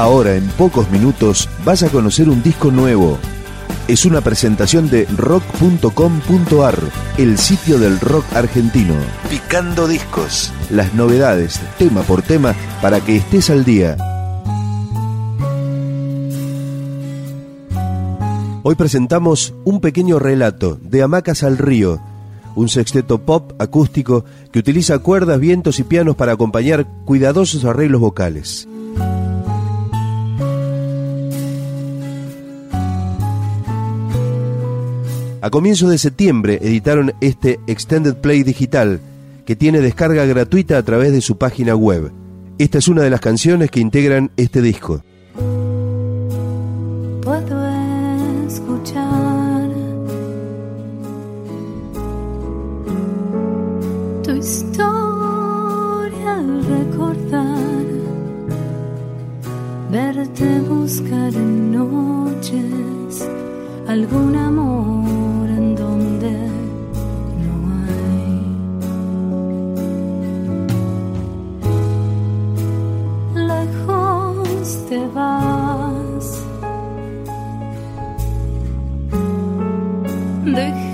Ahora, en pocos minutos, vas a conocer un disco nuevo. Es una presentación de rock.com.ar, el sitio del rock argentino. Picando discos. Las novedades, tema por tema, para que estés al día. Hoy presentamos un pequeño relato de Hamacas al Río, un sexteto pop acústico que utiliza cuerdas, vientos y pianos para acompañar cuidadosos arreglos vocales. A comienzos de septiembre editaron este Extended Play digital que tiene descarga gratuita a través de su página web. Esta es una de las canciones que integran este disco. lucht.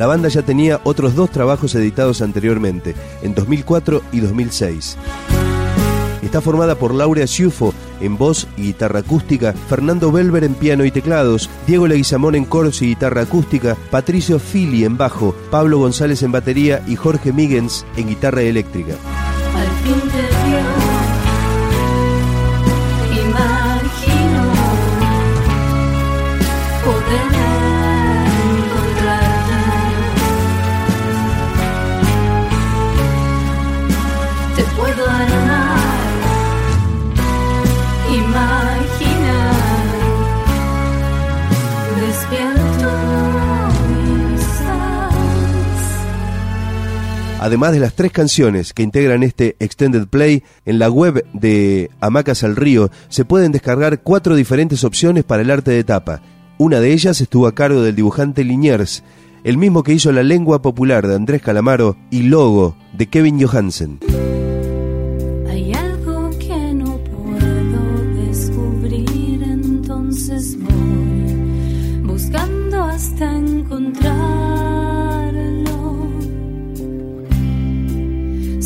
La banda ya tenía otros dos trabajos editados anteriormente, en 2004 y 2006. Está formada por Laura Ciufo en voz y guitarra acústica, Fernando Belver en piano y teclados, Diego Leguizamón en coros y guitarra acústica, Patricio Fili en bajo, Pablo González en batería y Jorge Migens en guitarra eléctrica. Además de las tres canciones que integran este Extended Play, en la web de Amacas al Río se pueden descargar cuatro diferentes opciones para el arte de tapa. Una de ellas estuvo a cargo del dibujante Liniers, el mismo que hizo La lengua popular de Andrés Calamaro y Logo de Kevin Johansen.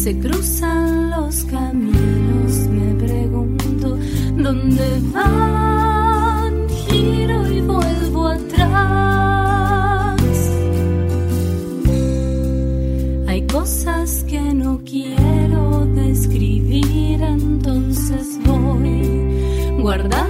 se cruzan los caminos, me pregunto dónde van, giro y vuelvo atrás. Hay cosas que no quiero describir, entonces voy guardando.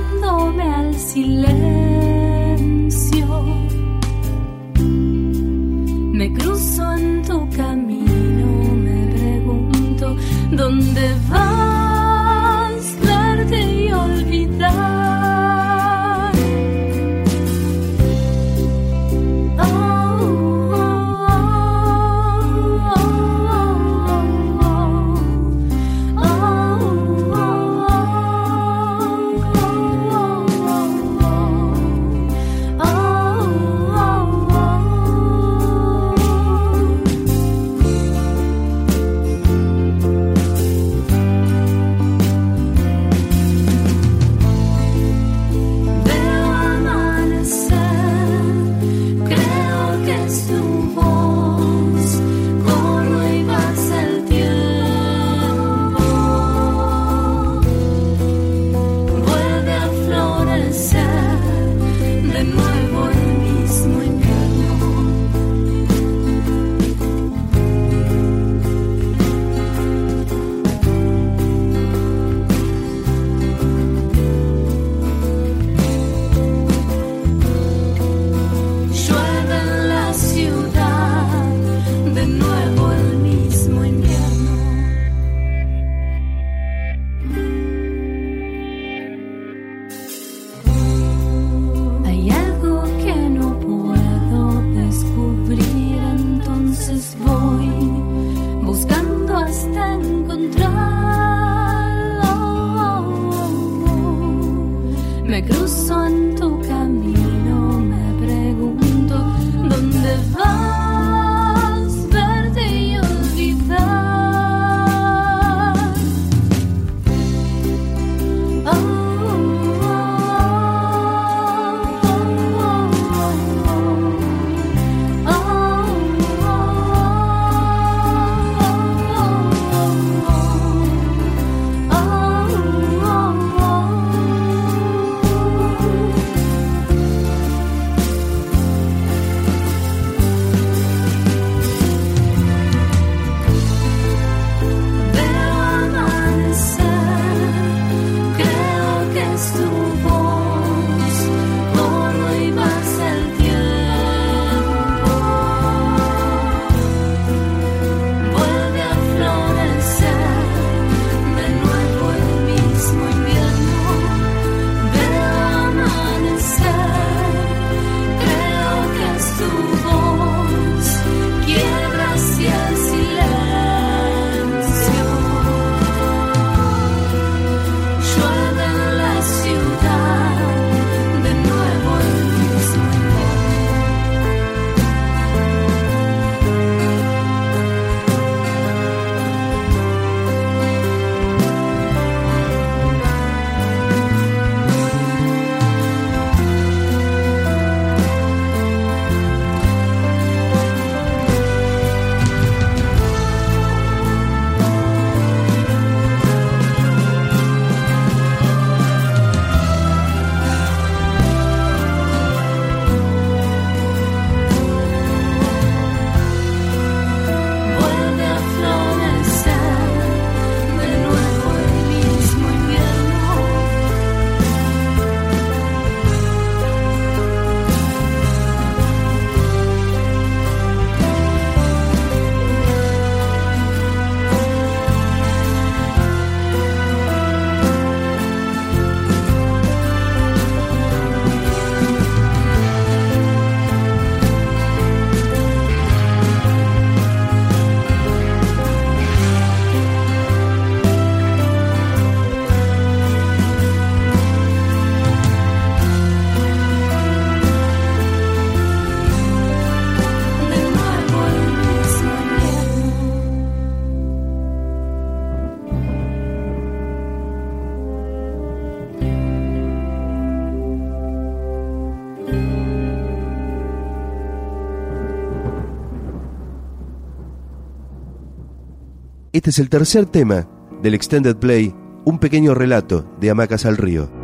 Este es el tercer tema del Extended Play, un pequeño relato de Hamacas al Río.